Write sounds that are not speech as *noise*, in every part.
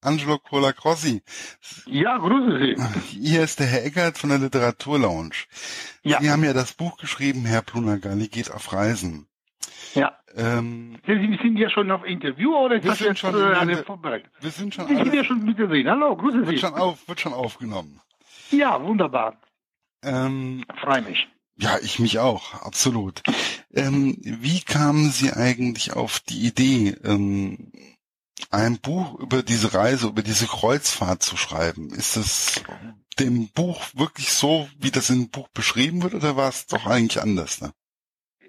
Angelo Colacrossi. Ja, grüße Sie. Hier ist der Herr Eckert von der Literaturlounge. Ja. Sie haben ja das Buch geschrieben, Herr Plunagalli geht auf Reisen. Ja. Ähm, Sie sind ja schon auf Interview oder Wir sind schon äh, eine der- Vorbereitung? wir sind schon Sie sind ja schon mit drin. Hallo, grüße wird Sie. schon auf, wird schon aufgenommen. Ja, wunderbar. Ähm, Freue mich. ja, ich mich auch, absolut. Ähm, wie kamen Sie eigentlich auf die Idee, ähm, ein Buch über diese Reise, über diese Kreuzfahrt zu schreiben? Ist es dem Buch wirklich so, wie das im Buch beschrieben wird, oder war es doch eigentlich anders? Ne?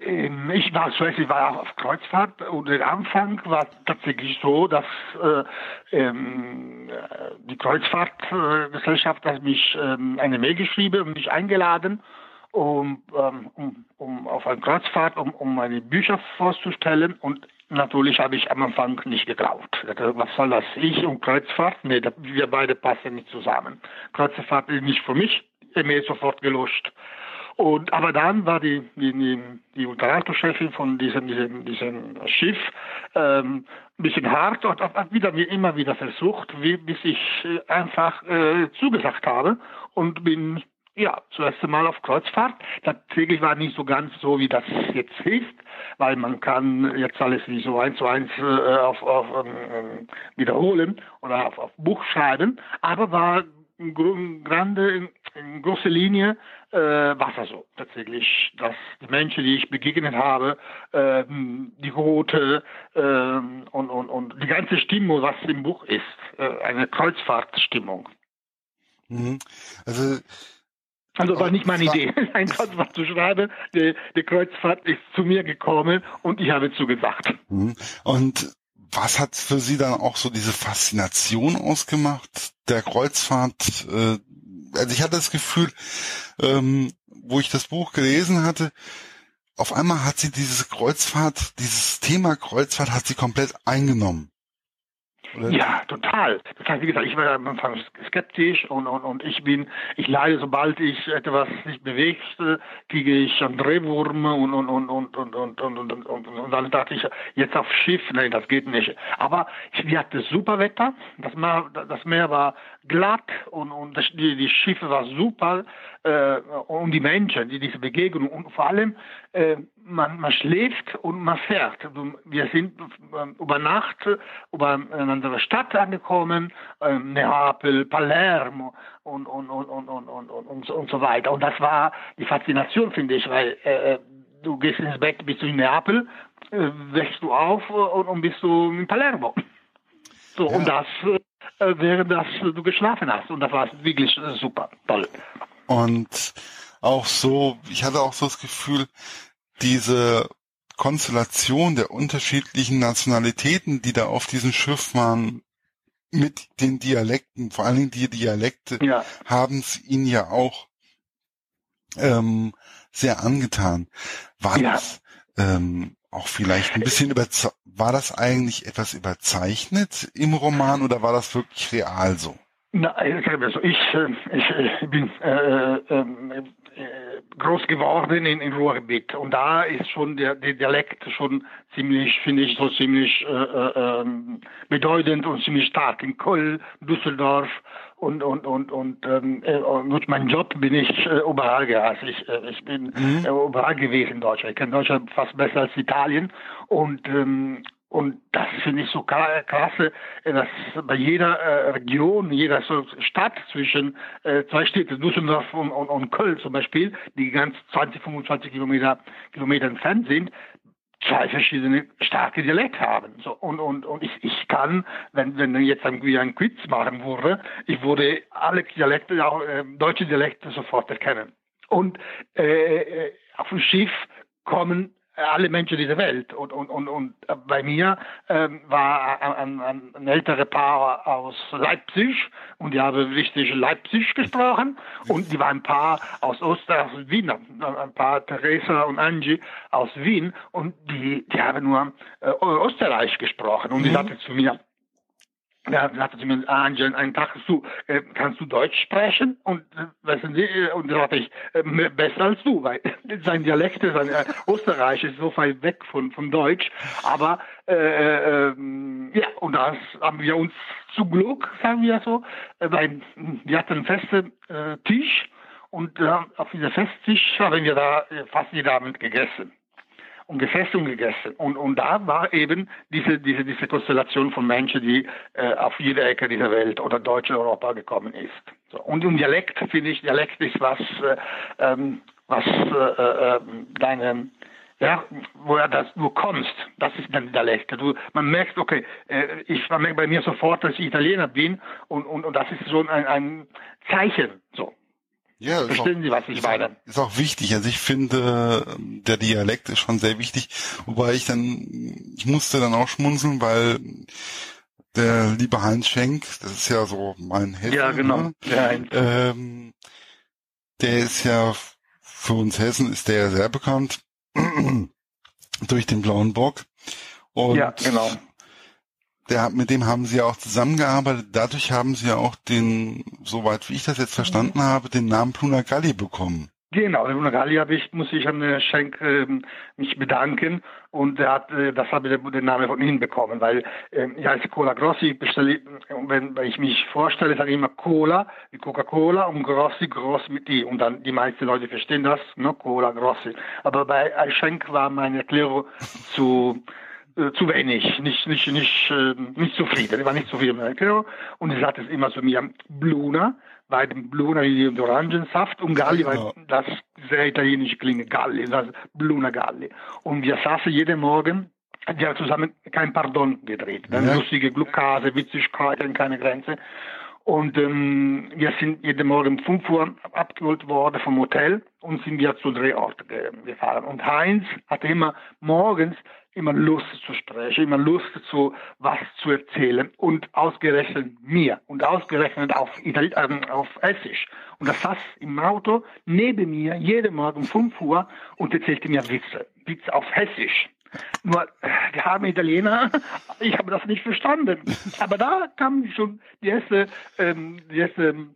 Ähm, Ich war ich war auf Kreuzfahrt und der Anfang war tatsächlich so, dass äh, ähm, äh, die Kreuzfahrtgesellschaft hat mich ähm, eine Mail geschrieben und mich eingeladen, um, ähm, um, um auf eine Kreuzfahrt, um, um meine Bücher vorzustellen und Natürlich habe ich am Anfang nicht geglaubt. Dachte, Was soll das? Ich und Kreuzfahrt? Nee, wir beide passen nicht zusammen. Kreuzfahrt ist nicht für mich. E-Mail sofort gelöscht. Und aber dann war die die, die, die Unterhaltungschefin von diesem diesem diesem Schiff ähm, ein bisschen hart und hat wieder mir immer wieder versucht, wie, bis ich äh, einfach äh, zugesagt habe und bin ja zuerst Mal auf Kreuzfahrt. Tatsächlich war nicht so ganz so, wie das jetzt ist, weil man kann jetzt alles wie so eins zu eins äh, auf, auf ähm, wiederholen oder auf, auf Buch schreiben, aber war in grande, in, in großer Linie äh, war das so tatsächlich, dass die Menschen, die ich begegnet habe, ähm, die Route ähm, und, und, und die ganze Stimmung, was im Buch ist, äh, eine Kreuzfahrtstimmung. Mhm. Also Also war nicht meine war- Idee, *laughs* ein Kreuzfahrt zu schreiben. Die, die Kreuzfahrt ist zu mir gekommen und ich habe zugesagt. Mhm. Und was hat für Sie dann auch so diese Faszination ausgemacht der Kreuzfahrt? Äh, Also ich hatte das Gefühl, ähm, wo ich das Buch gelesen hatte, auf einmal hat sie diese Kreuzfahrt, dieses Thema Kreuzfahrt hat sie komplett eingenommen. Oder? Ja, total. Das heißt, wie gesagt, ich war am Anfang skeptisch und, und, und ich bin, ich leide, sobald ich etwas nicht bewegt, kriege ich schon Drehwürme und und und und und und und, und, und, und dann dachte ich, jetzt auf Schiff, nein, das geht nicht. Aber wir hatten super Wetter, das Meer, das Meer war glatt und, und das, die, die Schiffe waren super äh, und die Menschen, die diese Begegnung und vor allem äh, man, man schläft und man fährt. Wir sind über Nacht über einen andere Stadt angekommen, äh, Neapel, Palermo und und und und und und und, und, so, weiter. Und das war die Faszination, finde ich, weil äh, du gehst ins Bett, bist du in Neapel, äh, wächst du auf äh, und, und bist du in Palermo. So, Ja. und das äh, während das du geschlafen hast. Und das war wirklich äh, super, toll. Und auch so, ich hatte auch so das Gefühl, diese Konstellation der unterschiedlichen Nationalitäten, die da auf diesem Schiff waren, mit den Dialekten, vor allen Dingen die Dialekte, Ja. haben es ihnen ja auch ähm, sehr angetan. War Ja. das ähm, auch vielleicht ein bisschen über, war das eigentlich etwas überzeichnet im Roman oder war das wirklich real so? Na, ich sage mal so, ich, äh, ich, äh, bin äh, ähm, äh, groß geworden in, in Ruhrgebiet und da ist schon der, der Dialekt schon ziemlich, finde ich, so ziemlich äh, äh, ähm, bedeutend und ziemlich stark. In Köln, Düsseldorf und und und und, ähm, äh, durch meinen Job bin ich äh, überall gereist. Ich, äh, ich bin Mhm. äh, überall gewesen in Deutschland. Ich kenne Deutschland fast besser als Italien und ähm, und das finde ich so kla- klasse, äh, dass bei jeder äh, Region, jeder Stadt zwischen äh, zwei Städte, Düsseldorf und, und, und Köln zum Beispiel, die ganz 20, 25 Kilometer, Kilometer entfernt sind, zwei verschiedene starke Dialekte haben. So, und, und, und ich, ich kann, wenn, wenn jetzt irgendwie ein Quiz machen würde, ich würde alle Dialekte, auch äh, deutsche Dialekte sofort erkennen. Und äh, auf dem Schiff kommen alle Menschen dieser Welt. Und, und, und, und bei mir ähm, war ein, ein, ein älteres Paar aus Leipzig und die haben richtig Leipzig gesprochen. Und die waren ein Paar aus Oster, aus Wien, ein paar Theresa und Angie aus Wien und die, die haben nur äh, Österreich gesprochen. Und die sagte zu mir, ja, sagte zu mir, Angel, einen Tag du, äh, kannst du Deutsch sprechen? Und äh, wissen Sie, äh, und da sagte ich, äh, besser als du, weil *laughs* sein Dialekt, sein äh, Österreich ist so weit weg von, von Deutsch. Aber äh, äh, ja, und das haben wir uns zum Glück, sagen wir so, äh, weil wir hatten einen festen äh, Tisch und äh, auf diesem Festtisch haben wir da äh, fast jeden Abend gegessen und Gefäßung gegessen. Und, und da war eben diese, diese, diese Konstellation von Menschen, die äh, auf jede Ecke dieser Welt oder Deutsch Europa gekommen ist. So. Und im Dialekt finde ich, Dialekt ist was, äh, ähm, was äh, äh, deine ja, woher das du kommst, das ist dann Dialekt. Du, man merkt, okay, äh, ich man merkt bei mir sofort, dass ich Italiener bin und, und, und das ist so ein, ein Zeichen. So. Ja, Verstehen auch, Sie, was ich meine? Ist auch wichtig. Also ich finde, der Dialekt ist schon sehr wichtig. Wobei ich dann, ich musste dann auch schmunzeln, weil der liebe Heinz Schenk, das ist ja so mein Hessen. Ja, genau. Ne? Ähm, der ist ja, für uns Hessen ist der ja sehr bekannt. *clears throat* durch den blauen Bock. Und ja, genau der, mit dem haben sie auch zusammengearbeitet. Dadurch haben sie auch den, soweit wie ich das jetzt verstanden habe, den Namen Pluna Galli bekommen. Genau, der Pluna Galli habe ich, muss ich an äh, Schenk äh, mich bedanken und er hat, äh, das habe ich den Namen von ihm bekommen, weil äh, ja als Cola Grossi bestelle, wenn, wenn ich mich vorstelle, sage ich immer Cola, wie Coca-Cola und Grossi, Gross mit I und dann die meisten Leute verstehen das, ne, Cola Grossi. Aber bei Schenk war meine Erklärung zu äh, zu wenig, nicht, nicht, nicht, äh, nicht zufrieden. Ich war nicht zufrieden mit Erklärung. Und ich sagte es immer zu mir, Bluna, bei dem Bluna wie der Orangensaft und Galli, weil genau. das sehr italienisch klingt, Galli, das Bluna Galli. Und wir saßen jeden Morgen, wir haben zusammen kein Pardon gedreht. Dann ja. lustige Glucase, Witzigkeiten, keine Grenze. Und ähm, wir sind jeden Morgen um 5 Uhr abgeholt worden vom Hotel und sind wir zu Drehort gefahren. Und Heinz hatte immer morgens immer Lust zu sprechen, immer Lust zu was zu erzählen und ausgerechnet mir und ausgerechnet auf, Itali äh, auf Essisch. Und das saß im Auto neben mir jeden Morgen um 5 Uhr und erzählte mir Witze, Witze auf Hessisch. Nur, wir haben Italiener, ich habe das nicht verstanden. Aber da kam schon die erste, ähm, die erste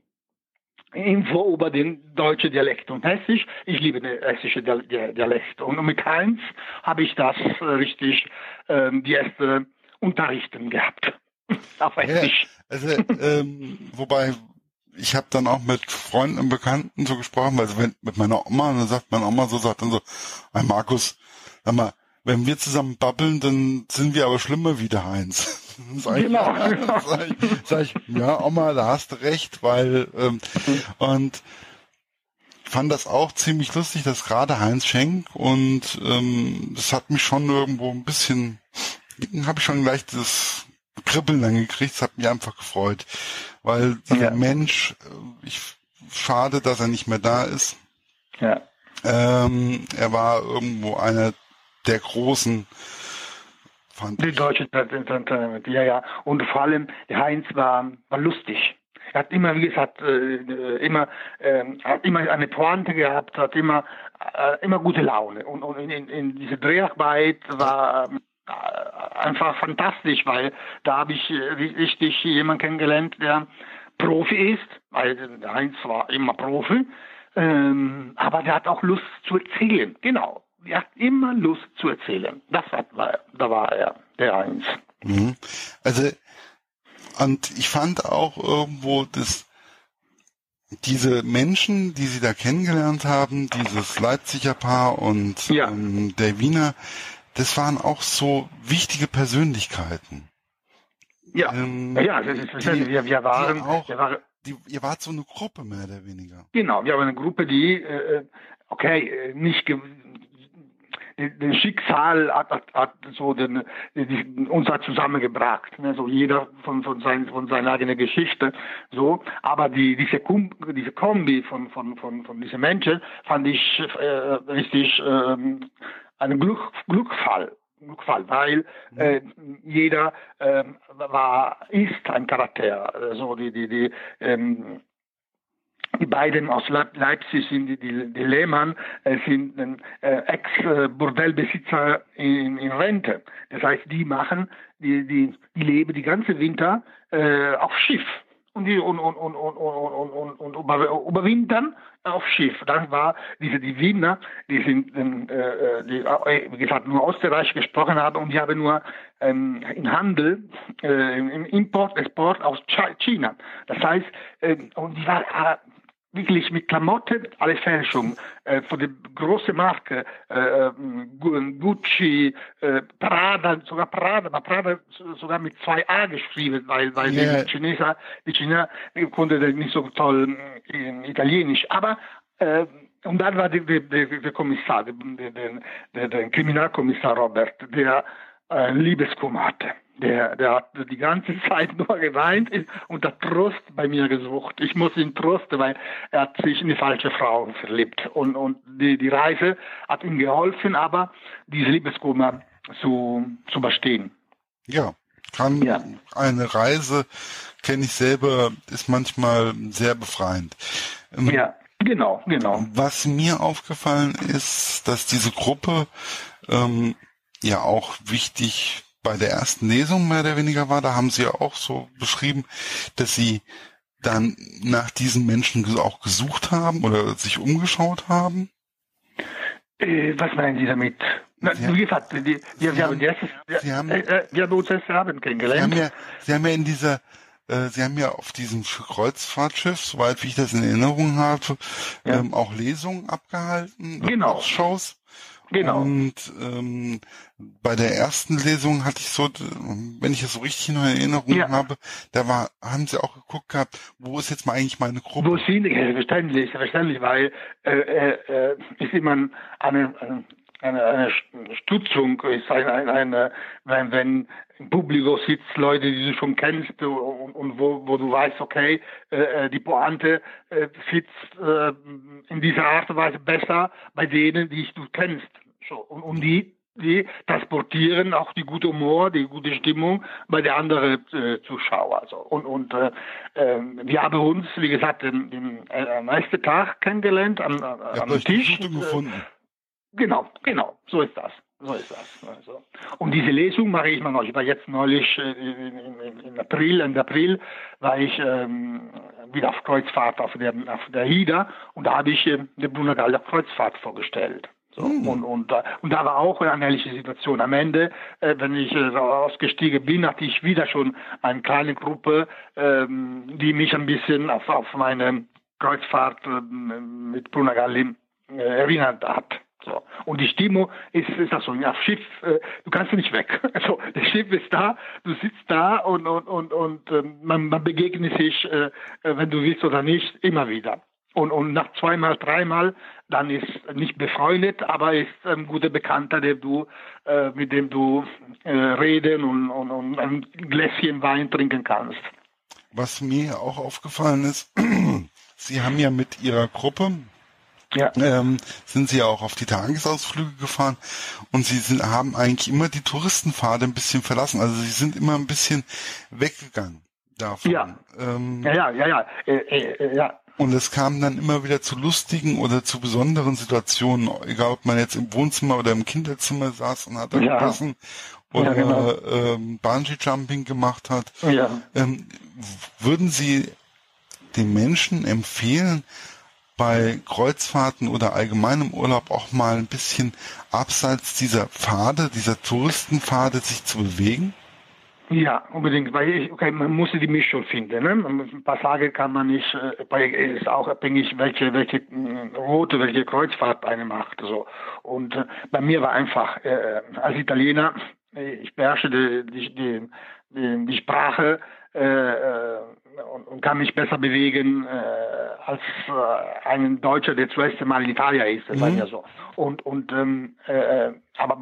Info über den deutschen Dialekt und Hessisch. Ich liebe den hessischen Dialekt. Und mit Heinz habe ich das äh, richtig, ähm, die erste Unterrichten gehabt. *laughs* Auf Hessisch. Ja, also, ähm, wobei, ich habe dann auch mit Freunden und Bekannten so gesprochen, weil wenn, mit meiner Oma, und dann sagt meine Oma so, sagt dann so, hey Markus, sag mal, wenn wir zusammen babbeln, dann sind wir aber schlimmer wie der Heinz. *laughs* Sag ich, genau. Ja, sag, ich, sag ich, ja, Oma, da hast du recht, weil ähm, und fand das auch ziemlich lustig, dass gerade Heinz Schenk und ähm, das hat mich schon irgendwo ein bisschen, habe ich schon gleich das Kribbeln dann gekriegt, das hat mich einfach gefreut, weil dieser ja. Mensch, äh, ich schade, dass er nicht mehr da ist. Ja. Ähm, er war irgendwo einer der großen Die deutsche Entertainment, ja, ja. Und vor allem, der Heinz war, war lustig. Er hat immer, wie gesagt, äh, immer, äh, hat immer eine Pointe gehabt, hat immer, äh, immer gute Laune. Und, und in, in diese Dreharbeit war äh, einfach fantastisch, weil da habe ich richtig jemanden kennengelernt, der Profi ist, weil der Heinz war immer Profi, ähm, aber der hat auch Lust zu erzählen. Genau er hat immer Lust zu erzählen. Das hat, war, da war er, der Eins. Mhm. Also, und ich fand auch irgendwo, dass diese Menschen, die sie da kennengelernt haben, dieses Leipziger Paar und ja. ähm, der Wiener, das waren auch so wichtige Persönlichkeiten. Ja, ähm, ja, das ist, die, wir, wir waren, auch, wir waren die, ihr wart so eine Gruppe mehr oder weniger. Genau, wir waren eine Gruppe, die, äh, okay, äh, nicht den Schicksal hat, hat, hat so den, den, uns hat zusammengebracht. Ne? So jeder von, von, sein, von seiner eigenen Geschichte. So, aber die, diese, Kum, diese Kombi von, von, von, von diesen Menschen fand ich äh, richtig äh, ein Glück, Glückfall. Glückfall, weil mhm. äh, jeder äh, war ist ein Charakter. So die die die ähm, die beiden aus Leipzig sind die, die, die Lehmann äh, sind äh, Ex-Bordellbesitzer in, in, Rente. Das heißt, die machen, die, die, die leben die ganze Winter äh, auf Schiff und die und, und, und, und, und, und, und, und überwintern auf Schiff. Das war diese die Wiener, die sind äh, die wie gesagt nur Österreich gesprochen haben und die haben nur ähm, im Handel äh, im Import Export aus China. Das heißt äh, und die war wirklich mit Klamotten alle Fälschung äh, von der großen Marke äh, Gucci, äh, Prada, sogar Prada, aber Prada sogar mit zwei A geschrieben, weil weil yeah. die Chinesen, die China konnten nicht so toll äh, Italienisch, aber äh, und dann war der, der, der Kommissar, der, der, der Kriminalkommissar Robert, der äh, Liebeskummer hatte. Der, der hat die ganze *laughs* Zeit nur geweint und hat Trost bei mir gesucht. Ich muss ihn trosten, weil er hat sich in die falsche Frau verliebt. Und, und die, die Reise hat ihm geholfen, aber diese Liebeskummer zu, zu überstehen. Ja, kann ja. eine Reise, kenne ich selber, ist manchmal sehr befreiend. Ähm, ja, genau, genau. Was mir aufgefallen ist, dass diese Gruppe ähm, ja auch wichtig bei der ersten Lesung mehr oder weniger war. Da haben Sie ja auch so beschrieben, dass Sie dann nach diesen Menschen auch gesucht haben oder sich umgeschaut haben. Äh, was meinen Sie damit? Na, wie gesagt, die, wir, wir, haben, erstes, Sie haben, äh, wir haben uns erst Abend kennengelernt. Sie haben ja, Sie haben ja in dieser äh, Sie haben ja auf diesem Kreuzfahrtschiff, soweit wie ich das in Erinnerung habe, ja. ähm, auch Lesungen abgehalten, genau. Shows. Genau. Und ähm, bei der ersten Lesung hatte ich so, wenn ich es so richtig in Erinnerung ja. habe, da war, haben sie auch geguckt gehabt, wo ist jetzt mal eigentlich meine Gruppe? Wo sind die? Verständlich, verständlich, weil äh, äh, äh ist immer eine, eine, eine Stützung, ist eine, eine, eine wenn, wenn im Publikum sitzt Leute, die du schon kennst und, und wo, wo du weißt, okay, äh, äh, die Pointe äh, sitzt äh, in dieser Art und Weise besser bei denen, die du kennst. So, und, und die, die transportieren auch die gute Humor, die gute Stimmung bei der anderen äh, Zuschauer. Also. Und, und äh, äh, wir haben uns, wie gesagt, den, den äh, am ersten Tag kennengelernt am, äh, am Tisch. Gefunden. Genau, genau, so ist das. So ist das. Also. Und diese Lesung mache ich immer noch. Ich war jetzt neulich äh, in April, Ende April, war ich ähm, wieder auf Kreuzfahrt auf der, auf der HIDA und da habe ich äh, die Gallia Kreuzfahrt vorgestellt. So, mhm. und, und, äh, und da war auch eine ähnliche Situation. Am Ende, äh, wenn ich äh, ausgestiegen bin, hatte ich wieder schon eine kleine Gruppe, ähm, die mich ein bisschen auf, auf meine Kreuzfahrt äh, mit Brunagalli äh, erinnert hat. So. Und die Stimmung ist, ist das so, ja, Schiff, äh, du kannst nicht weg. *laughs* Also, das Schiff ist da, du sitzt da und, und, und, und äh, man, man begegnet sich, äh, wenn du willst oder nicht, immer wieder. Und, und nach zweimal, dreimal, dann ist nicht befreundet, aber ist ein guter Bekannter, der du, äh, mit dem du äh, reden und, und, und ein Gläschen Wein trinken kannst. Was mir auch aufgefallen ist, *clears throat* Sie haben ja mit Ihrer Gruppe, ja. ähm, sind Sie ja auch auf die Tagesausflüge gefahren und Sie sind, haben eigentlich immer die Touristenpfade ein bisschen verlassen. Also Sie sind immer ein bisschen weggegangen davon. Ja, ähm, ja, ja, ja, ja, äh, äh, ja. Und es kam dann immer wieder zu lustigen oder zu besonderen Situationen, egal ob man jetzt im Wohnzimmer oder im Kinderzimmer saß und hat da ja. gegessen oder ja, genau. ähm, Bungee-Jumping gemacht hat. Ja. Ähm, würden Sie den Menschen empfehlen, bei Kreuzfahrten oder allgemeinem Urlaub auch mal ein bisschen abseits dieser Pfade, dieser Touristenpfade sich zu bewegen? Ja, unbedingt, weil ich, okay, man muss die Mischung finden. Ne? Ein paar Tage kann man nicht, äh, ist auch abhängig, welche, welche äh, Route, welche Kreuzfahrt eine macht. So. Und äh, bei mir war einfach, äh, als Italiener, ich beherrsche die, die, die, die Sprache, äh, äh und, und, kann mich besser bewegen als ein Deutscher, der zuerst Mal in Italien ist, das mhm. ja so. Und und ähm, äh, aber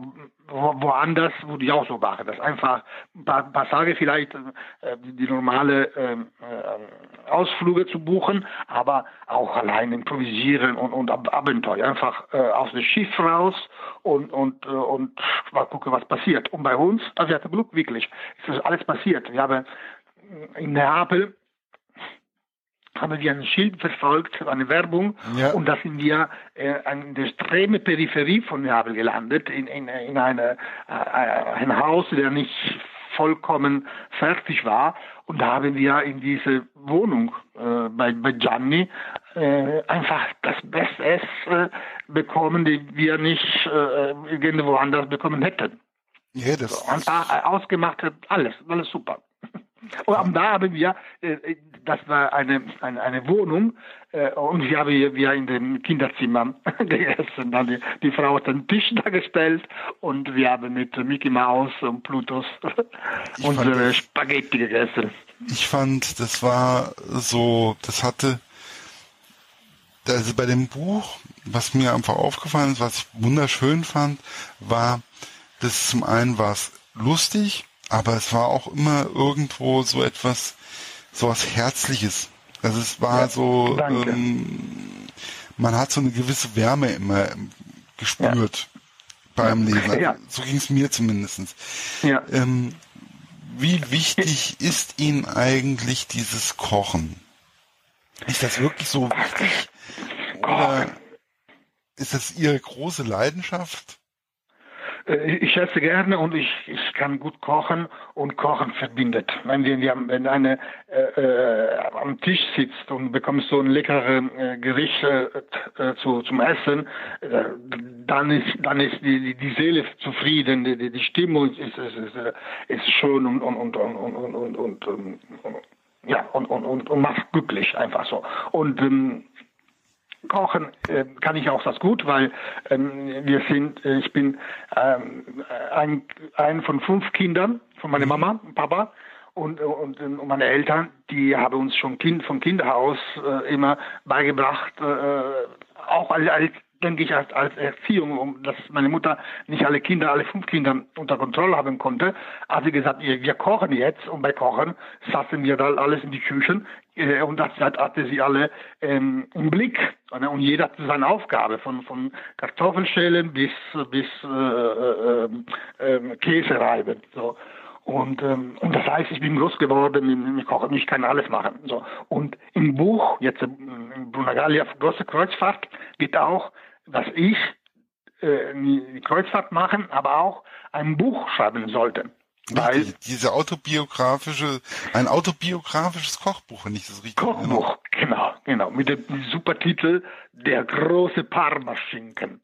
woanders würde ich auch so machen, das einfach ein paar, paar Tage vielleicht äh, die, die normale äh, äh, Ausflüge zu buchen, aber auch allein improvisieren und, und Abenteuer, einfach äh, aus dem Schiff raus und und äh, und mal gucken, was passiert. Und bei uns, also wir hatten Glück wirklich, ist das alles passiert. Wir haben in Neapel haben wir ein Schild verfolgt, eine Werbung, ja. und da sind wir äh, an der extreme Peripherie von Neapel gelandet, in, in, in eine, äh, ein Haus, der nicht vollkommen fertig war. Und da haben wir in diese Wohnung äh, bei, bei Gianni äh, einfach das Beste äh, bekommen, die wir nicht äh, irgendwo anders bekommen hätten. Ja, das so, äh, ausgemacht alles, alles super. Und da haben wir, äh, das war eine, eine, eine Wohnung, äh, und wir haben wir in dem Kinderzimmer *laughs* gegessen. Dann die, die Frau hat den Tisch da gestellt und wir haben mit Mickey Mouse und Plutos unsere Spaghetti gegessen. Ich fand, das war so, das hatte, also bei dem Buch, was mir einfach aufgefallen ist, was ich wunderschön fand, war, dass zum einen war es lustig, aber es war auch immer irgendwo so etwas, so was Herzliches. Also es war ja, so, ähm, man hat so eine gewisse Wärme immer gespürt ja. beim Lesen. Ja. So ging es mir zumindest. Ja. Ähm, wie wichtig ist Ihnen eigentlich dieses Kochen? Ist das wirklich so wichtig? Oder ist das Ihre große Leidenschaft? Äh, ich esse gerne und ich, ich kann gut kochen und Kochen verbindet. Wenn, wir, wenn eine äh, äh, am Tisch sitzt und bekommst so ein leckeres äh, Gericht äh, äh, zu, zum Essen, dann ist dann ist die, die, Seele zufrieden, die, die Stimmung ist, ist, ist, ist schön und, und, und, und, und, und, und, und ja, und, und, und, und macht glücklich einfach so. Und ähm, Kochen äh, kann ich auch das gut, weil ähm, wir sind, äh, ich bin ähm, ein, ein von fünf Kindern von meiner mhm. Mama und Papa und, und, und meine Eltern, die haben uns schon kind, von Kinderhaus äh, immer beigebracht, äh, auch als, als denke ich, als, als Erziehung, um, dass meine Mutter nicht alle Kinder, alle fünf Kinder unter Kontrolle haben konnte, sie gesagt, wir kochen jetzt und bei Kochen saßen wir da alles in die Küchen äh, und das hatte sie alle ähm, im Blick und jeder hatte seine Aufgabe von, von Kartoffelschälen bis, bis äh, äh, äh, Käse reiben. So. Und, ähm, und das heißt, ich bin groß geworden, ich koche, ich kann alles machen. So. Und im Buch, jetzt in Brunagalia, große Kreuzfahrt, geht auch dass ich äh, die Kreuzfahrt machen, aber auch ein Buch schreiben sollte. Weil die, diese autobiografische, ein autobiografisches Kochbuch, wenn ich das richtig Kochbuch, genau, genau, mit dem Supertitel Der große Parmaschinken.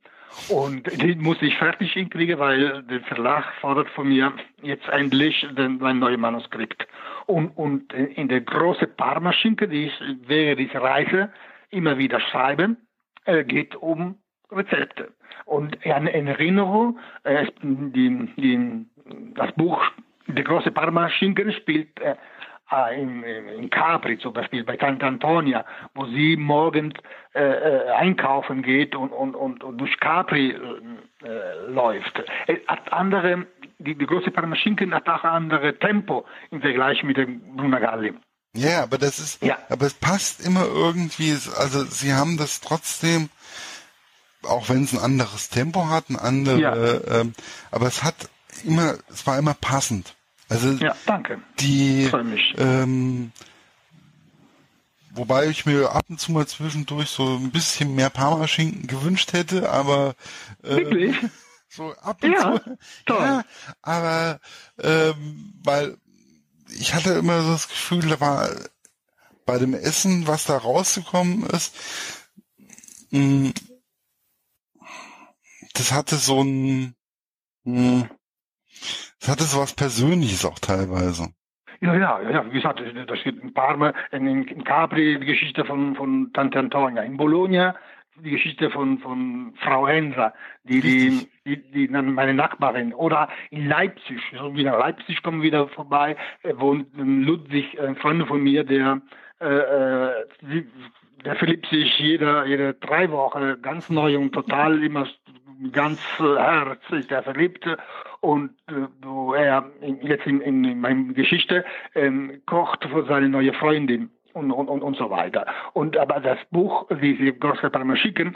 Und den muss ich fertig hinkriegen, weil der Verlag fordert von mir jetzt endlich den, mein neues Manuskript. Und, und in der große Parmaschinken, die ich während dieser Reise immer wieder schreiben, äh, geht um Rezepte. Und in Erinnerung, äh, die, die, das Buch Der große Parma-Schinken spielt äh, äh, in, in Capri zum Beispiel, bei Tante Antonia, wo sie morgens äh, äh, einkaufen geht und, und, und, und durch Capri äh, läuft. Es hat andere, die, die große Parmaschinken hat auch andere Tempo im Vergleich mit dem Brunagalli. Ja, aber das ist, ja. aber es passt immer irgendwie, also sie haben das trotzdem auch wenn es ein anderes Tempo hat, ein andere, ja. ähm, aber es hat immer, es war immer passend. Also ja, danke. Die, ähm, wobei ich mir ab und zu mal zwischendurch so ein bisschen mehr Parmaschinken gewünscht hätte, aber äh, Wirklich? so ab und ja, zu. Toll. Ja, aber ähm, weil ich hatte immer so das Gefühl, da war bei dem Essen, was da rausgekommen ist, mh, das hatte so ein, mh, hm, das hatte so was Persönliches auch teilweise. Ja, ja, ja, wie gesagt, das steht in Parma, in, in Capri die Geschichte von, von Tante Antonia, in Bologna die Geschichte von, von Frau Henser, die, die, die, die meine Nachbarin, oder in Leipzig, so wieder Leipzig kommen wieder vorbei, äh, wohnt Ludwig, ein Freund von mir, der, äh, äh der verliebt sich jeder, jede drei Wochen ganz neu und total immer ganz herzlich der Verliebte und äh, wo er jetzt in, in meiner Geschichte ähm, kocht für seine neue Freundin und, und, und, und so weiter. Und aber das Buch, wie sie Großvater schicken,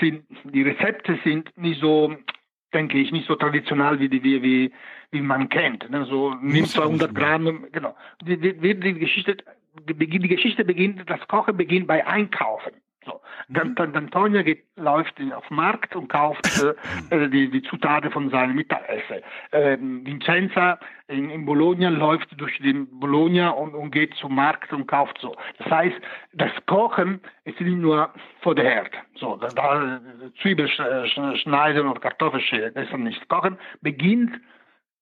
sind die Rezepte sind nicht so denke ich, nicht so traditionell wie die, wie, wie, wie man kennt. Ne? So, nimm 200 Gramm, genau. Die, die, die Geschichte die Geschichte beginnt, das Kochen beginnt bei Einkaufen. So. Dann, dann Antonio geht, läuft auf den Markt und kauft äh, *laughs* äh, die, die Zutaten von seinem Mittagessen. Ähm, Vincenza in, in Bologna läuft durch den Bologna und, und geht zum Markt und kauft so. Das heißt, das Kochen ist nicht nur vor der Herd. So, da, da Zwiebel schneiden oder Kartoffeln schälen, das ist nicht. Kochen beginnt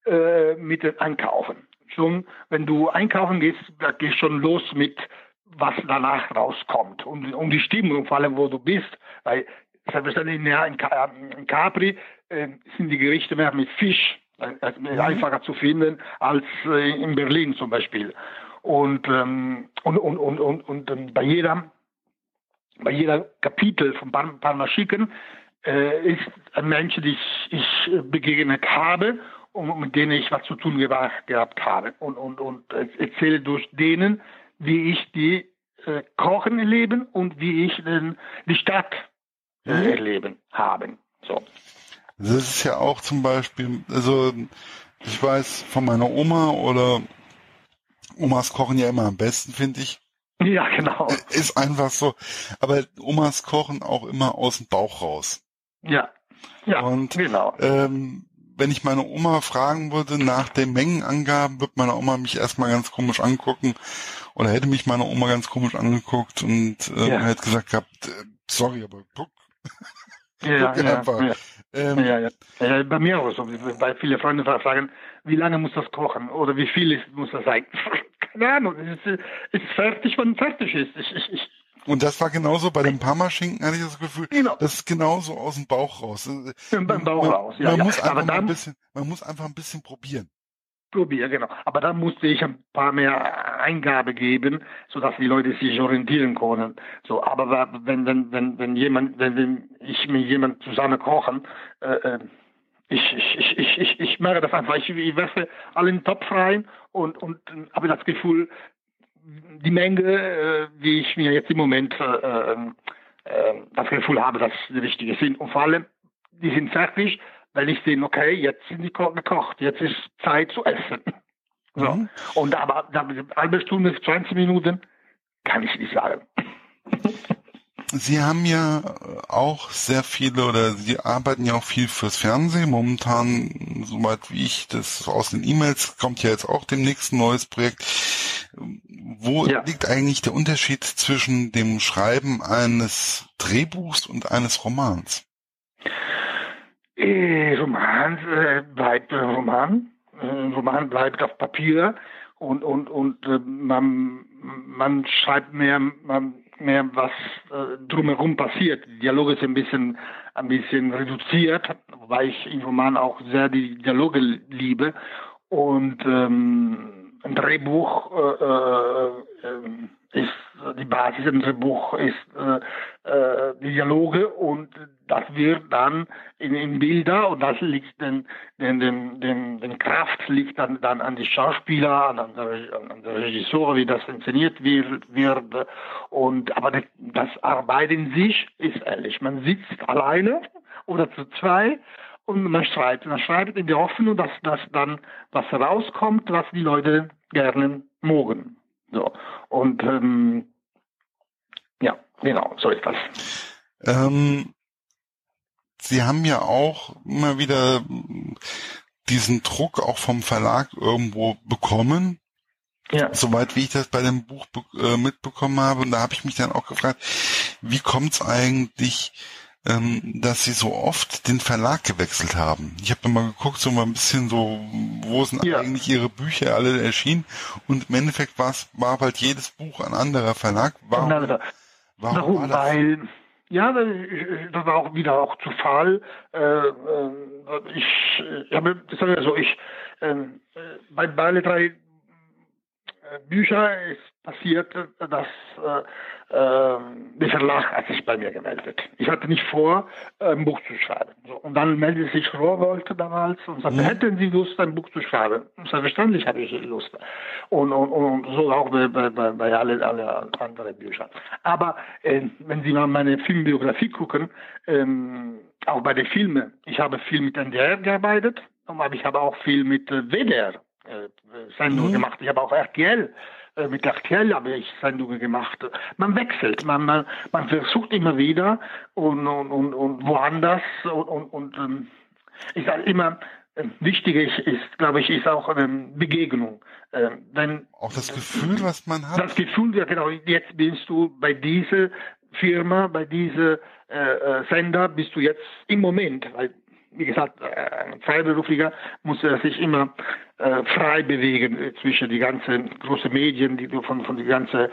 äh, mit dem Einkaufen. Schon, wenn du einkaufen gehst, da gehst schon los mit was danach rauskommt und um die Stimmung, vor allem wo du bist, weil selbstverständlich in Capri äh, sind die Gerichte mehr mit Fisch äh, mhm. einfacher zu finden als äh, in Berlin zum Beispiel. Und, ähm, und, und, und, und, und, und bei jeder bei jeder Kapitel von Parma Chicken äh, ist ein Mensch, den ich, ich begegnet habe und mit denen ich was zu tun gehabt habe und, und, und erzähle durch denen, wie ich die äh, Kochen erleben und wie ich den, die Stadt äh, mhm. erleben haben. So. Das ist ja auch zum Beispiel, also ich weiß von meiner Oma oder Omas kochen ja immer am besten, finde ich. Ja, genau. Ist einfach so. Aber Omas kochen auch immer aus dem Bauch raus. Ja. Ja, und, genau. Ähm, wenn ich meine Oma fragen würde nach den Mengenangaben, wird meine Oma mich erstmal ganz komisch angucken oder hätte mich meine Oma ganz komisch angeguckt und äh, ja. hätte gesagt gehabt, äh, sorry, aber guck. Ja, guck ja. *laughs* Ja. Ähm, ja, ja. ja, bei mir auch so, weil viele Freunde fragen, wie lange muss das kochen oder wie viel muss das sein? *laughs* Keine Ahnung, es ist, es ist fertig, wenn es fertig ist. Ich, ich, ich, und das war genauso bei dem Parmaschinken, hatte ich das Gefühl, genau. das ist genauso aus dem Bauch raus. Beim Bauch man, raus, ja. Man, ja. Muss einfach dann, ein bisschen, man muss einfach ein bisschen probieren. Probieren, genau. Aber dann musste ich ein paar mehr Eingabe geben, sodass die Leute sich orientieren können. So, aber wenn, wenn, wenn, wenn jemand, wenn, wenn ich mit jemand zusammen kochen, äh, äh ich, ich, ich, ich, ich mache das einfach. Ich, ich werfe alle in den Topf rein und, und habe das Gefühl, die Menge, äh, wie ich mir jetzt im Moment äh, äh, äh, das Gefühl habe, dass die richtige sind. Und vor allem, die sind fertig, weil ich sehe, okay, jetzt sind die gekocht, jetzt ist Zeit zu essen. *laughs* So. Mhm. Und aber eine halbe Stunde, 20 Minuten, kann ich nicht sagen. Sie haben ja auch sehr viele oder Sie arbeiten ja auch viel fürs Fernsehen. Momentan, soweit wie ich das aus den E-Mails, kommt ja jetzt auch demnächst ein neues Projekt. Wo ja. liegt eigentlich der Unterschied zwischen dem Schreiben eines Drehbuchs und eines Romans? Äh, Roman äh, bleibt äh, Roman. Äh, Roman bleibt auf Papier und und und äh, man man schreibt mehr man, mehr was äh, drumherum passiert. Die Dialoge sind ein bisschen ein bisschen reduziert, wobei ich im Roman auch sehr die Dialoge liebe und ähm, ein Drehbuch äh, äh, äh, ist die Basis, ein Drehbuch ist äh, äh, die Dialoge und das wird dann in, in Bilder und das liegt den, den, den, den, den Kraft liegt dann, dann an die Schauspieler, an, an, an der Regisseur, wie das inszeniert wird, wird und aber das, das Arbeit in sich ist ehrlich, man sitzt alleine oder zu zwei und man schreibt. Man schreibt in der Hoffnung, dass das dann was rauskommt, was die Leute gerne mogen. So. Und ähm, ja, genau, so ist das. Ähm, Sie haben ja auch immer wieder diesen Druck auch vom Verlag irgendwo bekommen. Ja. Soweit wie ich das bei dem Buch äh, mitbekommen habe. Und da habe ich mich dann auch gefragt, wie kommt es eigentlich, ähm, dass sie so oft den Verlag gewechselt haben. Ich habe mal geguckt, so mal ein bisschen so, wo sind ja. eigentlich ihre Bücher alle erschienen und im Endeffekt war halt jedes Buch ein anderer Verlag. Warum, warum, warum war das? Weil, ja, das war auch wieder auch Zufall. Äh, äh, ich, ich habe, also ich, ähm, äh, bei, bei alle drei Bücher ist passiert, dass äh, der Verlag hat sich bei mir gemeldet. Ich hatte nicht vor, ein Buch zu schreiben. So, und dann meldete sich Rohrwolke damals und sagte, mhm. hätten Sie Lust, ein Buch zu schreiben? Selbstverständlich habe ich Lust. Und, und, und so auch bei, bei, bei alle, alle anderen Büchern. Aber äh, wenn Sie mal meine Filmbiografie gucken, ähm, auch bei den Filmen, ich habe viel mit NDR gearbeitet, aber ich habe auch viel mit äh, WDR äh, Sendungen mhm. gemacht. Ich habe auch RTL mit RTL habe ich Sendungen gemacht. Man wechselt, man, man, man versucht immer wieder und, und, und, und woanders und, und, und ähm, ich sage immer, äh, wichtig ist, glaube ich, ist auch ähm, Begegnung. Äh, wenn, auch das Gefühl, was man hat. Das Gefühl, ja genau, jetzt bist du bei dieser Firma, bei dieser äh, äh, Sender, bist du jetzt im Moment, weil wie gesagt, ein Freiberuflicher muss er sich immer äh, frei bewegen äh, zwischen die ganzen großen Medien, die von von die ganzen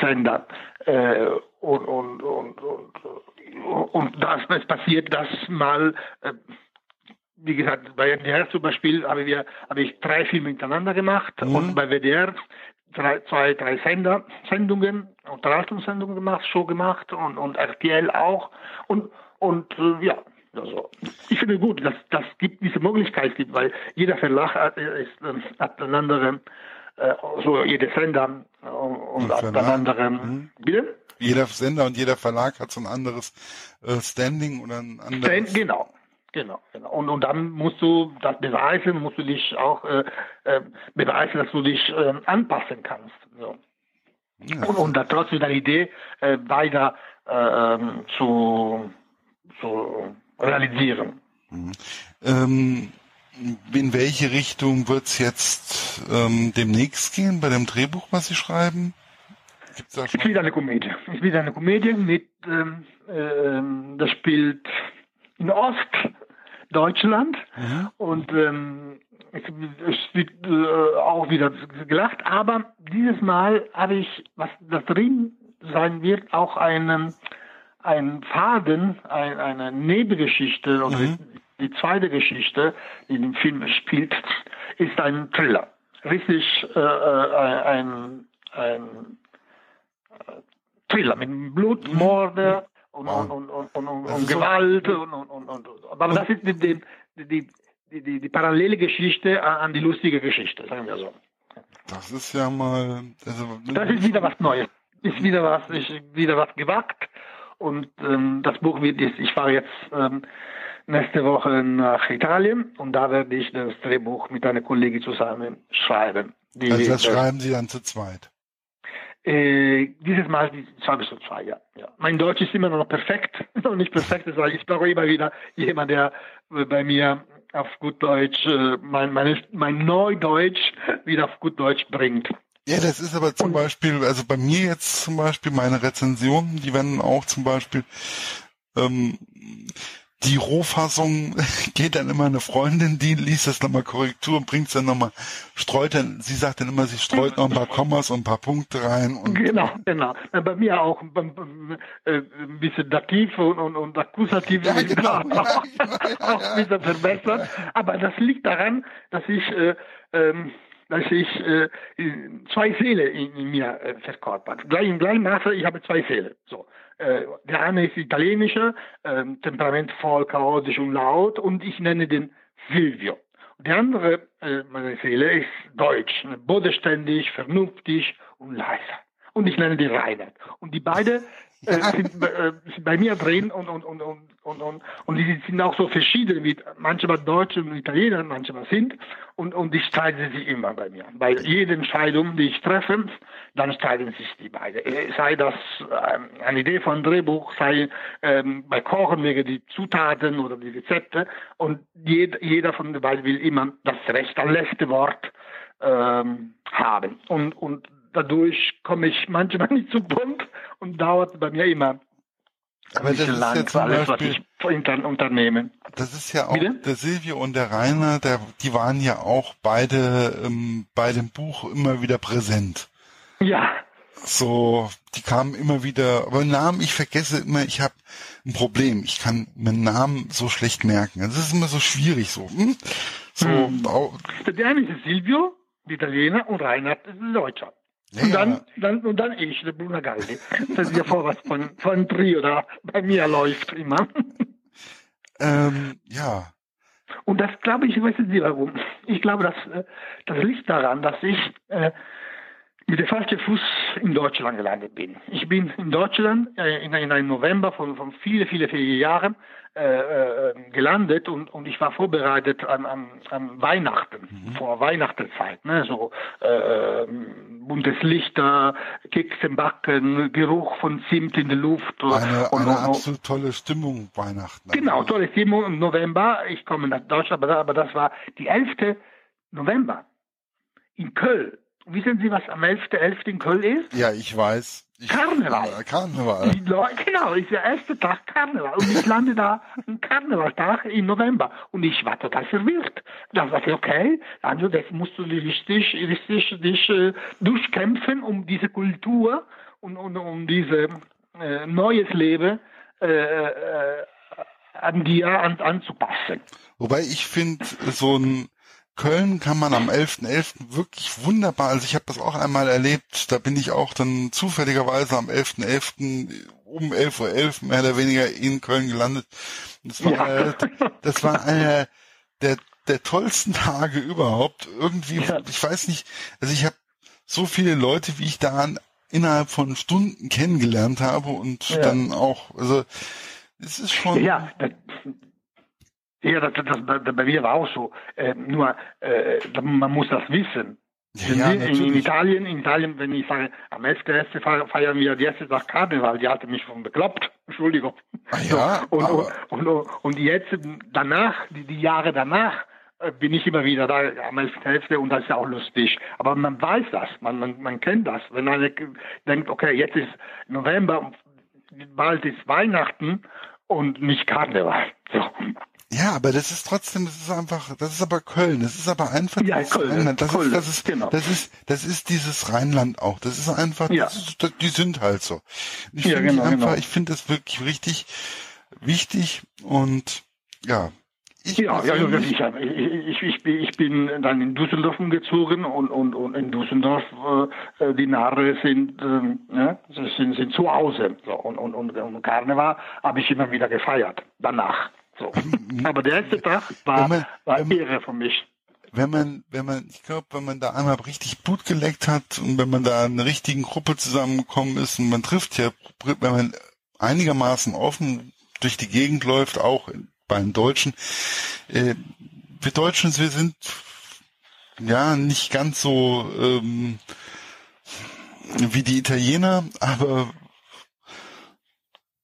Sender äh, und und und und, und das, das passiert, dass mal äh, wie gesagt, bei WDR zum Beispiel habe, wir, habe ich drei Filme hintereinander gemacht mhm. und bei WDR drei, zwei, drei Sender, Sendungen, Unterhaltungssendungen gemacht, Show gemacht und, und RTL auch und, und äh, ja, also, ich finde gut, dass das gibt diese Möglichkeit gibt, weil jeder Verlag hat, ist, hat einen anderen, äh, so jeder Sender äh, und, hat einen anderen. Mhm. Bitte? Jeder Sender und jeder Verlag hat so ein anderes äh, Standing oder ein anderes. Stand, genau. Genau, genau. Und, und dann musst du das beweisen, musst du dich auch äh, äh, beweisen, dass du dich äh, anpassen kannst. So. Ja. Und, und dann trotzdem deine Idee äh, weiter äh, ähm, zu, zu realisieren. Mhm. Ähm, in welche Richtung wird es jetzt ähm, demnächst gehen bei dem Drehbuch, was Sie schreiben? Gibt's da schon? Ich wieder eine Komödie. Ich wieder eine Komödie mit, ähm, äh, das spielt in Ostdeutschland mhm. und ähm, es, es wird äh, auch wieder gelacht, aber dieses Mal habe ich, was da drin sein wird, auch einen ein Faden, ein, eine Nebengeschichte oder mhm. die, zweite Geschichte, die dem Film spielt, ist ein Thriller. Richtig äh, äh ein, ein äh, Thriller mit Blut, mhm. Morde und, und, und, und, und, und, und Gewalt und, und, und, und, aber das ist die, die, die, die, die, die parallele Geschichte an die lustige Geschichte, sagen wir so. Das ist ja mal. Also, das ist wieder was Neues. Ist wieder was, ist wieder was gewagt. Und ähm, das Buch wird jetzt, ich fahre jetzt ähm, nächste Woche nach Italien und da werde ich das Drehbuch mit einer Kollegin zusammen schreiben. Die, also das schreiben Sie dann zu zweit? Äh, dieses Mal schreibe ich zu zweit, ja, ja. Mein Deutsch ist immer noch perfekt, *laughs* noch nicht perfekt, weil ich brauche immer wieder jemanden, der bei mir auf gut Deutsch, äh, mein, meine, mein Neudeutsch wieder auf gut Deutsch bringt. Ja, das ist aber zum Beispiel, also bei mir jetzt zum Beispiel meine Rezensionen, die werden auch zum Beispiel ähm, die Rohfassung *laughs* geht dann immer eine Freundin, die liest das nochmal Korrektur und bringt es dann nochmal, streut dann, sie sagt dann immer, sie streut noch ein paar Kommas und ein paar Punkte rein. Und genau, genau. Bei mir auch äh, ein bisschen Dativ und, und, und Akkusativ ja, genau, genau, auch, *laughs* ja, auch ein bisschen verbessert. Aber das liegt daran, dass ich äh, ähm, dass ich äh, zwei Seelen in, in mir äh, verkörpert. Gleich im gleichen Maße, ich habe zwei Seelen. So. Äh, der eine ist italienischer, äh, temperamentvoll, chaotisch und laut und ich nenne den Silvio. Der andere, äh, meine Seele, ist deutsch, ne, bodenständig, vernünftig und leiser. Und ich nenne den Reinhard. Und die beiden äh, sind, äh, sind bei mir drin und, und, und, und, und, und, und die sind auch so verschieden, wie manchmal Deutsche und Italiener manchmal sind. Und, und die streiten sich immer bei mir. Bei jeder Entscheidung, die ich treffe, dann streiten sich die beiden. Äh, sei das ähm, eine Idee von Drehbuch, sei ähm, bei Kochen wegen die Zutaten oder die Rezepte. Und jeder, jeder von den beiden will immer das Recht, das letzte Wort ähm, haben. Und, und dadurch komme ich manchmal *laughs* nicht zu Punkt und dauert bei mir immer aber das ist ja zum alles, Beispiel, was ich unternehmen. Das ist ja auch Bitte? der Silvio und der Rainer, der, die waren ja auch beide ähm, bei dem Buch immer wieder präsent. Ja. So, die kamen immer wieder, aber Namen, ich vergesse immer, ich habe ein Problem. Ich kann mir Namen so schlecht merken. Das ist immer so schwierig so. Hm? So, hm. Der eine ist Silvio, der Italiener, und Reinhard ist der Deutscher. Ja, und dann, dann, und dann ich, der Bruno Galdi. *laughs* Das ist ja vor was von, von Trio da bei mir läuft immer. Ähm, ja. Und das glaube ich, wissen Sie warum? Ich glaube, dass, äh, das liegt daran, dass ich äh, mit dem falschen Fuß in Deutschland gelandet bin. Ich bin in Deutschland äh, in, in einem November von, von viele, viele, viele Jahren äh, äh, gelandet und, und ich war vorbereitet an, an, an Weihnachten, mhm. vor Weihnachtszeit. Ne? So äh, buntes Lichter, Keks im Backen, Geruch von Zimt in der Luft. Eine, und, eine und, absolut tolle Stimmung Weihnachten. Genau, tolle Stimmung im November. Ich komme nach Deutschland, aber das war die 11. November in Köln. Wissen Sie, was am 11.11. .11. in Köln ist? Ja, ich weiß. Ich, Karneval. Äh, Karneval. *laughs* genau, ist der erste Tag Karneval. Und ich lande da am Karnevaltag im November. Und ich war total verwirrt. Da dachte ich, okay, also das musst du richtig, richtig dich äh, durchkämpfen, um diese Kultur und, und um diese äh, neues Leben äh, äh, an dir an, anzupassen. Wobei ich finde, so ein Köln kann man am 11.11. .11. wirklich wunderbar, also ich habe das auch einmal erlebt, da bin ich auch dann zufälligerweise am 11.11. .11. um 11.11 Uhr .11. mehr oder weniger in Köln gelandet. Das war, ja. das war einer der, der tollsten Tage überhaupt. Irgendwie, ja. ich weiß nicht, also ich habe so viele Leute, wie ich da innerhalb von Stunden kennengelernt habe und ja. dann auch, also es ist schon. Ja, ja, das, das, das, bei mir war auch so. Äh, nur, äh, man muss das wissen. Ja, in, in, Italien, in Italien, wenn ich sage, am 11.1. feiern wir die erste Tag Karneval, die hatte mich schon bekloppt, *laughs* Entschuldigung. Ah, ja, so, *laughs* und, und, und, und, jetzt, danach, die, die Jahre danach, äh, bin ich immer wieder da am 11.11. und das ist ja auch lustig. Aber man weiß das, man, man, man kennt das. Wenn man denkt, okay, jetzt ist November, bald ist Weihnachten und nicht Karneval. So. Ja, aber das ist trotzdem, das ist einfach, das ist aber Köln, das ist aber einfach ja, Köln, Rheinland. Das Köln, ist, das ist, genau. das ist, das ist dieses Rheinland auch. Das ist einfach, ja. ist, die sind halt so. Ich ja, finde genau, einfach, genau. ich finde das wirklich richtig wichtig und ja. Ich ja, ja, ich, ich, ich, ich, bin dann in Düsseldorf umgezogen und, und, und in Düsseldorf äh, die Narre sind, äh, ja, sind, sind zu Hause. So, und, und, und, und Karneval habe ich immer wieder gefeiert, danach. So. Aber der erste Tag war, man, war Ehre für mich. Wenn man, wenn man, ich glaube, wenn man da einmal richtig Blut geleckt hat und wenn man da in einer richtigen Gruppe zusammengekommen ist und man trifft ja, wenn man einigermaßen offen durch die Gegend läuft, auch bei den Deutschen, äh, wir Deutschen, wir sind ja nicht ganz so ähm, wie die Italiener, aber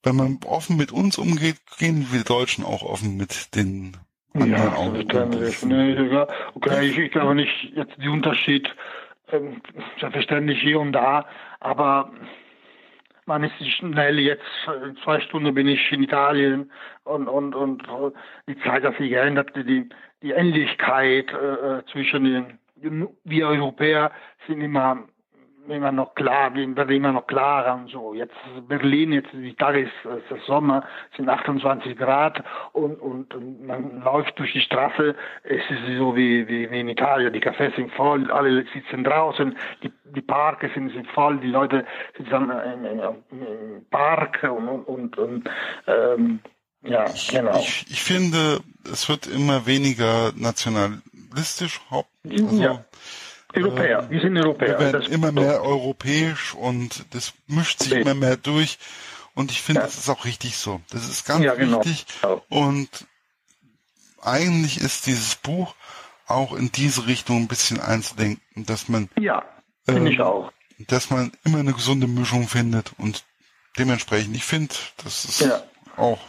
wenn man offen mit uns umgeht, gehen wir Deutschen auch offen mit den anderen ja, auch. Okay, ich, ich glaube nicht jetzt die Unterschied, ähm, selbstverständlich hier und da, aber man ist schnell jetzt, in zwei Stunden bin ich in Italien und, und, und die Zeit hat sich geändert, die, die Ähnlichkeit äh, zwischen den, wir Europäer sind immer immer noch klar, wird immer noch klarer und so. Jetzt Berlin, jetzt die Tage ist, ist Sommer, sind 28 Grad und, und, und, man läuft durch die Straße, es ist so wie, wie, wie in Italien, die Cafés sind voll, alle sitzen draußen, die, die Parks sind, sind voll, die Leute sitzen im, im, im Park und, und, und ähm, ja, ich, genau. Ich, ich finde, es wird immer weniger nationalistisch. Also, ja Europäer, wir sind Europäer. Wir werden immer mehr europäisch und das mischt sich immer mehr durch. Und ich finde, ja. das ist auch richtig so. Das ist ganz ja, genau. wichtig. Und eigentlich ist dieses Buch auch in diese Richtung ein bisschen einzudenken, dass man, ja, finde äh, ich auch. dass man immer eine gesunde Mischung findet und dementsprechend, ich finde, das ist ja. auch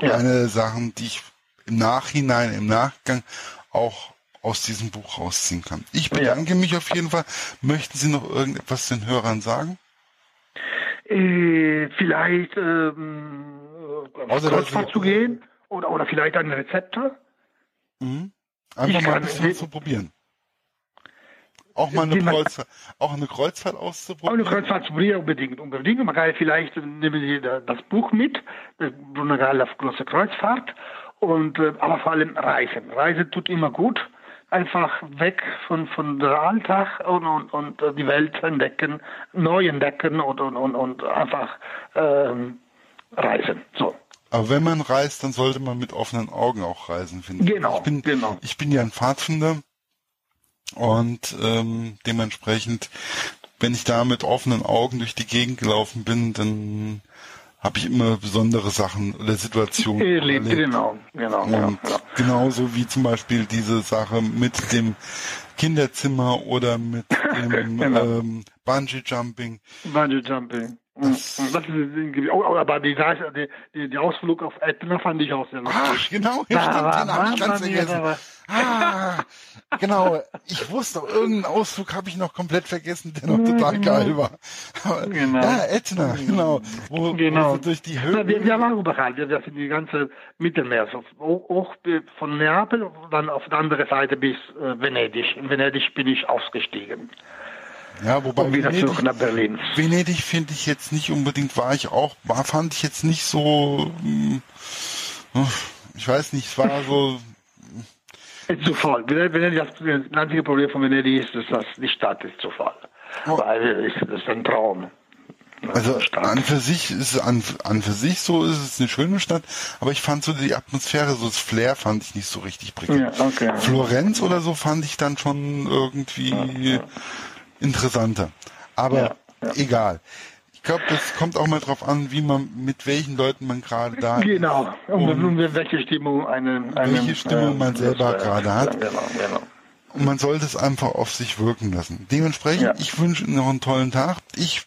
ja. eine der Sachen, die ich im Nachhinein, im Nachgang auch aus diesem Buch rausziehen kann. Ich bedanke ja. mich auf jeden Fall. Möchten Sie noch irgendetwas den Hörern sagen? Äh, vielleicht ähm, Außer, Kreuzfahrt zu gehen oder, oder vielleicht ein Rezepte. Mhm. Einfach ich mal ein bisschen zu probieren. Auch mal eine Kreuzfahrt, auch eine Kreuzfahrt auszuprobieren? Auch eine Kreuzfahrt zu probieren, unbedingt, unbedingt. Man kann vielleicht, nehmen Sie das Buch mit, Bruno Gall auf große Kreuzfahrt, und, äh, aber vor allem Reisen. Reisen tut immer gut einfach weg von, von der Alltag und, und, und äh, die Welt entdecken, neu entdecken und, und, und, und einfach ähm, reisen. So. Aber wenn man reist, dann sollte man mit offenen Augen auch reisen, finde ich. Genau, ich. Bin, genau. Ich bin ja ein Pfadfinder und ähm, dementsprechend wenn ich da mit offenen Augen durch die Gegend gelaufen bin, dann habe ich immer besondere Sachen oder Situationen erlebt. Genau, genau, und genau. genauso wie zum Beispiel diese Sache mit dem Kinderzimmer oder mit *laughs* dem genau. ähm, Bungee Jumping. Bungee Jumping. Das, das ist irgendwie, oh, aber die, die, die Ausflug auf Etna fand ich auch sehr lustig. Ach, genau, ja, stimmt, den habe ich ganz vergessen. Ah, genau. Ich wusste, irgendeinen Ausflug habe ich noch komplett vergessen, der noch total genau. geil war. Genau. Ja, Etna, genau. Wo, genau. Wo durch die Höhe. Wir, wir waren überall. Wir, wir sind die ganze Mittelmeer, so, auch von Neapel, dann auf der anderen Seite bis äh, Venedig. In Venedig bin ich ausgestiegen. Ja, wobei und wieder Venedig, zurück nach Berlin. Venedig finde ich jetzt nicht unbedingt, war ich auch, war, fand ich jetzt nicht so, hm, ich weiß nicht, es war so. Ist zu voll. Venedig, das einzige Problem von Venedig ist, dass die Stadt ist zu voll. Oh. Weil es ist ein Traum. Also an für sich ist an, an für sich so ist es eine schöne Stadt, aber ich fand so die Atmosphäre, so das Flair fand ich nicht so richtig prickelnd. Ja, okay. Florenz oder so fand ich dann schon irgendwie ja, ja interessanter. Aber egal. Ich glaube, das kommt auch mal drauf an, wie man, mit welchen Leuten man gerade da ist. Genau. Und, und welche Stimmung eine, eine welche Stimmung äh, man selber gerade hat. Genau, genau. Und man sollte es einfach auf sich wirken lassen. Dementsprechend, ja. ich wünsche Ihnen noch einen tollen Tag. Ich